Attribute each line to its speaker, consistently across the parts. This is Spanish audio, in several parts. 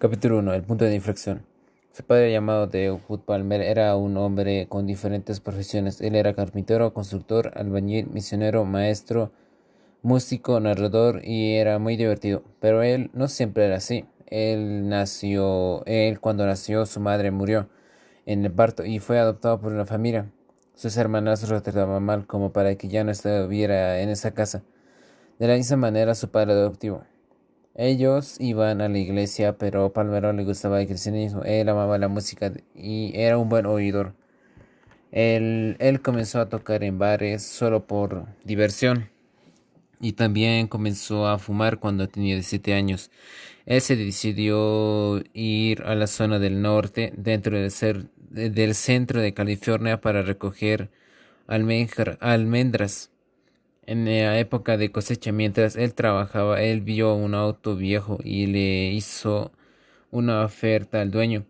Speaker 1: Capítulo 1. El punto de inflexión. Su padre, llamado Hood Palmer, era un hombre con diferentes profesiones. Él era carpintero, constructor, albañil, misionero, maestro, músico, narrador y era muy divertido. Pero él no siempre era así. Él nació, él cuando nació su madre murió en el parto y fue adoptado por una familia. Sus hermanas lo trataban mal como para que ya no estuviera en esa casa. De la misma manera su padre adoptivo. Ellos iban a la iglesia, pero Palmero le gustaba el cristianismo. Él amaba la música y era un buen oidor. Él, él comenzó a tocar en bares solo por diversión y también comenzó a fumar cuando tenía 17 años. Él se decidió ir a la zona del norte, dentro del, ser, del centro de California, para recoger almendras en la época de cosecha, mientras él trabajaba, él vio un auto viejo y le hizo una oferta al dueño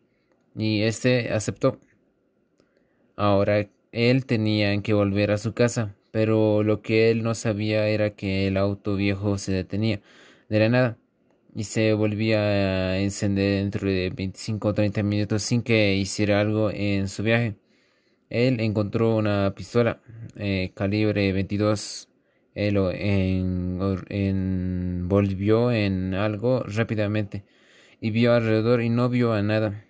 Speaker 1: y este aceptó. Ahora él tenía que volver a su casa, pero lo que él no sabía era que el auto viejo se detenía de la nada y se volvía a encender dentro de 25 o 30 minutos sin que hiciera algo en su viaje. Él encontró una pistola eh, calibre 22 él lo envolvió en algo rápidamente y vio alrededor y no vio a nada.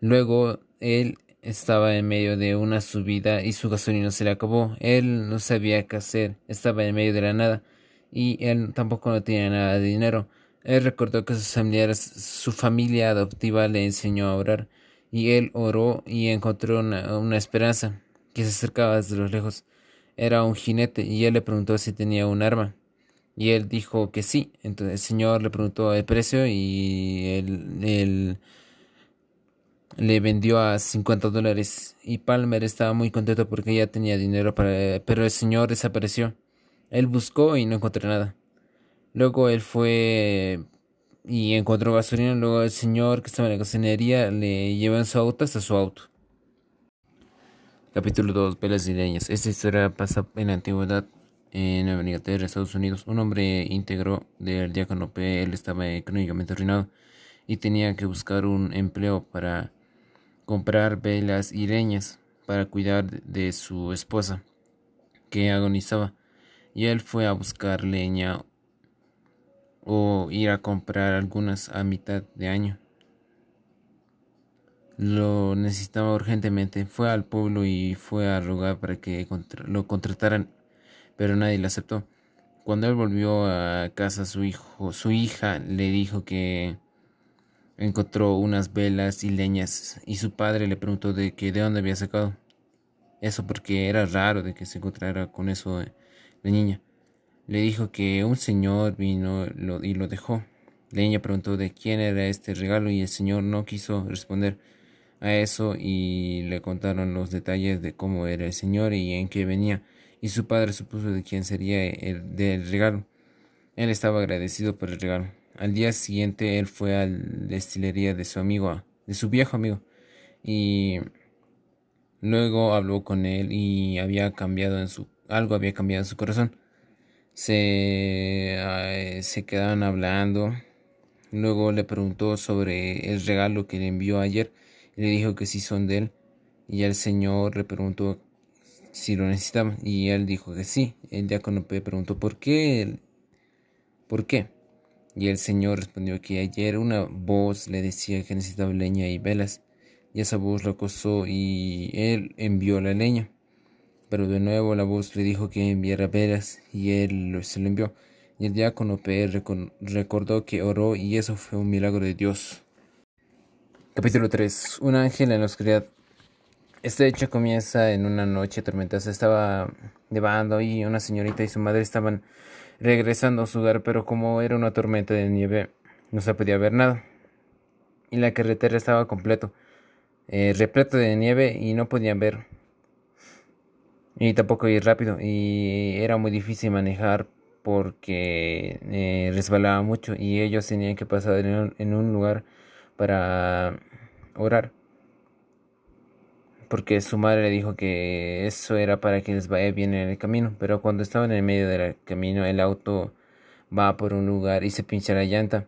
Speaker 1: Luego él estaba en medio de una subida y su gasolina se le acabó. Él no sabía qué hacer, estaba en medio de la nada y él tampoco no tenía nada de dinero. Él recordó que sus familiares, su familia adoptiva le enseñó a orar y él oró y encontró una, una esperanza que se acercaba desde los lejos era un jinete y él le preguntó si tenía un arma. Y él dijo que sí. Entonces el señor le preguntó el precio y él, le vendió a 50 dólares. Y Palmer estaba muy contento porque ya tenía dinero para... Pero el señor desapareció. Él buscó y no encontró nada. Luego él fue y encontró gasolina. Luego el señor que estaba en la gasolinería le llevó en su auto hasta su auto. Capítulo 2. Velas y leñas. Esta historia pasa en la antigüedad en Nueva Inglaterra, Estados Unidos. Un hombre íntegro del diácono P. Él estaba económicamente arruinado y tenía que buscar un empleo para comprar velas y leñas para cuidar de su esposa que agonizaba. Y él fue a buscar leña o ir a comprar algunas a mitad de año lo necesitaba urgentemente. Fue al pueblo y fue a rogar para que lo contrataran, pero nadie le aceptó. Cuando él volvió a casa, su hijo, su hija le dijo que encontró unas velas y leñas y su padre le preguntó de que de dónde había sacado eso porque era raro de que se encontrara con eso la niña. Le dijo que un señor vino y lo dejó. La niña preguntó de quién era este regalo y el señor no quiso responder a eso y le contaron los detalles de cómo era el señor y en qué venía, y su padre supuso de quién sería el del regalo. Él estaba agradecido por el regalo. Al día siguiente él fue a la destilería de su amigo, de su viejo amigo, y luego habló con él y había cambiado en su algo había cambiado en su corazón. Se, eh, se quedaban hablando. Luego le preguntó sobre el regalo que le envió ayer le dijo que sí son de él. Y el Señor le preguntó si lo necesitaba. Y él dijo que sí. El diácono preguntó por qué. ¿Por qué? Y el Señor respondió que ayer una voz le decía que necesitaba leña y velas. Y esa voz lo acosó y él envió la leña. Pero de nuevo la voz le dijo que enviara velas y él se lo envió. Y el diácono P. recordó que oró y eso fue un milagro de Dios. Capítulo 3. Un ángel en la oscuridad. Este hecho comienza en una noche tormentosa. Estaba nevando y una señorita y su madre estaban regresando a su hogar, pero como era una tormenta de nieve, no se podía ver nada. Y la carretera estaba completo, eh, repleto de nieve y no podían ver. Y tampoco ir rápido. Y era muy difícil manejar porque eh, resbalaba mucho y ellos tenían que pasar en un lugar para orar. Porque su madre le dijo que eso era para que les vaya bien en el camino. Pero cuando estaban en el medio del camino, el auto va por un lugar y se pincha la llanta.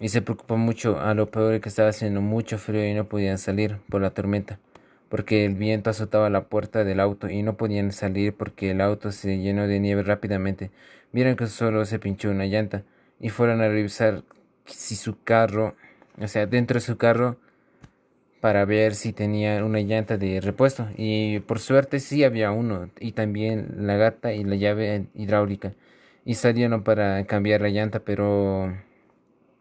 Speaker 1: y se preocupó mucho. A lo peor que estaba haciendo mucho frío y no podían salir por la tormenta, porque el viento azotaba la puerta del auto y no podían salir porque el auto se llenó de nieve rápidamente. Vieron que solo se pinchó una llanta y fueron a revisar si su carro, o sea, dentro de su carro para ver si tenía una llanta de repuesto y por suerte sí había uno y también la gata y la llave hidráulica y salieron para cambiar la llanta pero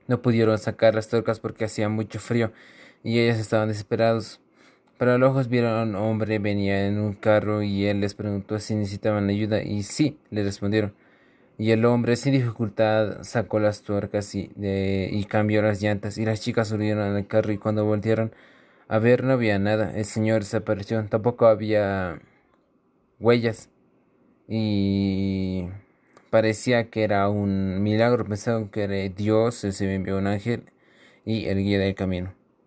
Speaker 1: no pudieron sacar las tuercas porque hacía mucho frío y ellos estaban desesperados. Pero a los ojos vieron un hombre venía en un carro y él les preguntó si necesitaban ayuda y sí, le respondieron. Y el hombre sin dificultad sacó las tuercas y, cambió las llantas y las chicas subieron al carro y cuando voltearon a ver no había nada. El señor desapareció. Tampoco había huellas y Parecía que era un milagro, pensaron que era Dios, se envió un ángel y el guía del camino.